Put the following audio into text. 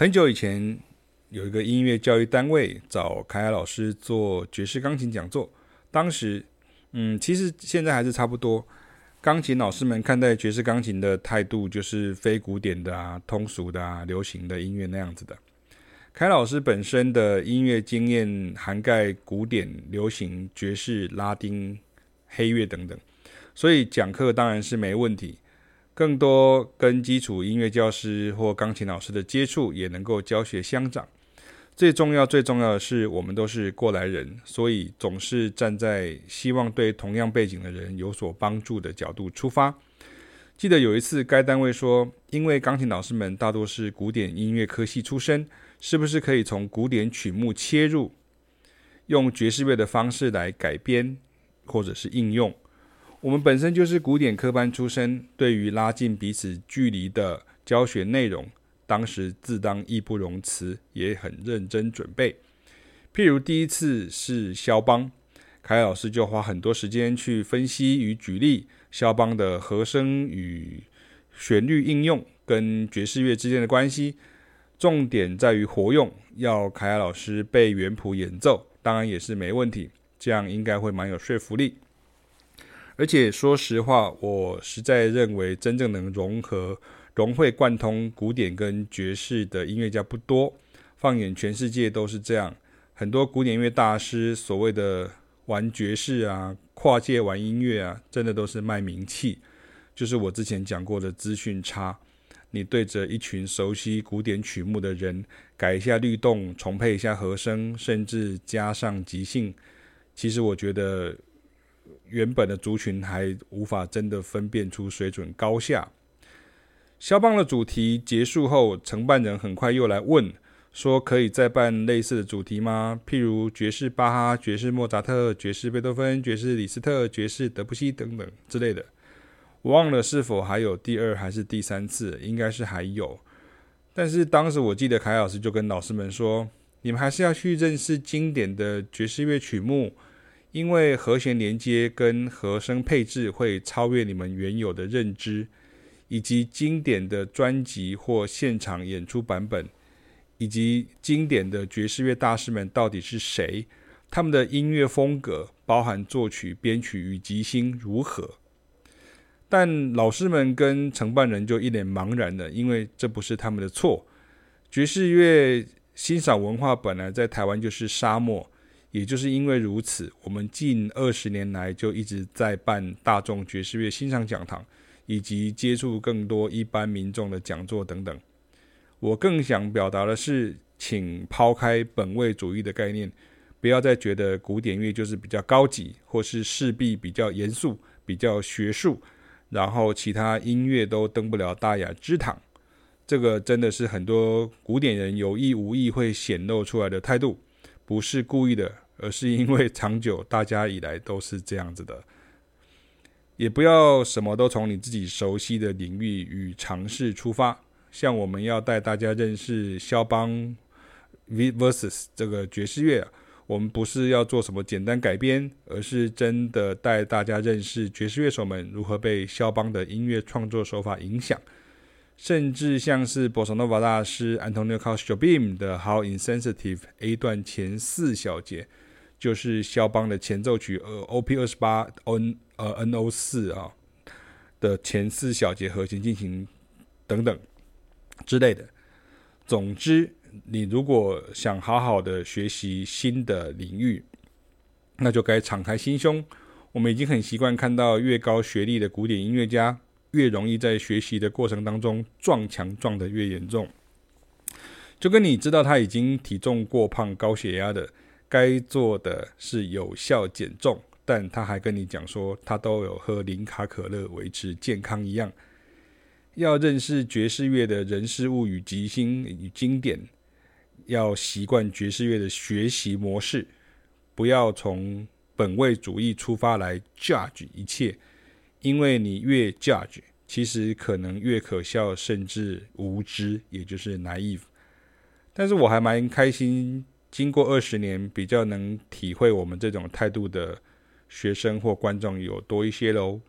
很久以前，有一个音乐教育单位找凯凯老师做爵士钢琴讲座。当时，嗯，其实现在还是差不多。钢琴老师们看待爵士钢琴的态度，就是非古典的啊、通俗的啊、流行的音乐那样子的。凯老师本身的音乐经验涵盖古典、流行、爵士、拉丁、黑乐等等，所以讲课当然是没问题。更多跟基础音乐教师或钢琴老师的接触，也能够教学相长。最重要、最重要的是，我们都是过来人，所以总是站在希望对同样背景的人有所帮助的角度出发。记得有一次，该单位说，因为钢琴老师们大多是古典音乐科系出身，是不是可以从古典曲目切入，用爵士乐的方式来改编或者是应用？我们本身就是古典科班出身，对于拉近彼此距离的教学内容，当时自当义不容辞，也很认真准备。譬如第一次是肖邦，凯老师就花很多时间去分析与举例肖邦的和声与旋律应用跟爵士乐之间的关系，重点在于活用，要凯老师背原谱演奏，当然也是没问题，这样应该会蛮有说服力。而且说实话，我实在认为真正能融合、融会贯通古典跟爵士的音乐家不多。放眼全世界都是这样，很多古典音乐大师所谓的玩爵士啊、跨界玩音乐啊，真的都是卖名气。就是我之前讲过的资讯差，你对着一群熟悉古典曲目的人改一下律动、重配一下和声，甚至加上即兴，其实我觉得。原本的族群还无法真的分辨出水准高下。肖邦的主题结束后，承办人很快又来问，说可以再办类似的主题吗？譬如爵士巴哈、爵士莫扎特、爵士贝多芬、爵士李斯特、爵士德布西等等之类的。我忘了是否还有第二还是第三次，应该是还有。但是当时我记得凯老师就跟老师们说，你们还是要去认识经典的爵士乐曲目。因为和弦连接跟和声配置会超越你们原有的认知，以及经典的专辑或现场演出版本，以及经典的爵士乐大师们到底是谁，他们的音乐风格，包含作曲、编曲与即兴如何？但老师们跟承办人就一脸茫然了，因为这不是他们的错。爵士乐欣赏文化本来在台湾就是沙漠。也就是因为如此，我们近二十年来就一直在办大众爵士乐欣赏讲堂，以及接触更多一般民众的讲座等等。我更想表达的是，请抛开本位主义的概念，不要再觉得古典乐就是比较高级，或是势必比较严肃、比较学术，然后其他音乐都登不了大雅之堂。这个真的是很多古典人有意无意会显露出来的态度。不是故意的，而是因为长久大家以来都是这样子的。也不要什么都从你自己熟悉的领域与尝试出发。像我们要带大家认识肖邦，v vs 这个爵士乐，我们不是要做什么简单改编，而是真的带大家认识爵士乐手们如何被肖邦的音乐创作手法影响。甚至像是波萨诺瓦大师 Antonio c a s t o b i m 的 How Insensitive A 段前四小节，就是肖邦的前奏曲呃 OP 二十八 N 呃 NO 四啊的前四小节和弦进行等等之类的。总之，你如果想好好的学习新的领域，那就该敞开心胸。我们已经很习惯看到越高学历的古典音乐家。越容易在学习的过程当中撞墙撞得越严重，就跟你知道他已经体重过胖、高血压的，该做的是有效减重，但他还跟你讲说他都有喝零卡可乐维持健康一样。要认识爵士乐的人事物与即兴与经典，要习惯爵士乐的学习模式，不要从本位主义出发来 judge 一切。因为你越 judge，其实可能越可笑，甚至无知，也就是 naive。但是我还蛮开心，经过二十年，比较能体会我们这种态度的学生或观众有多一些喽。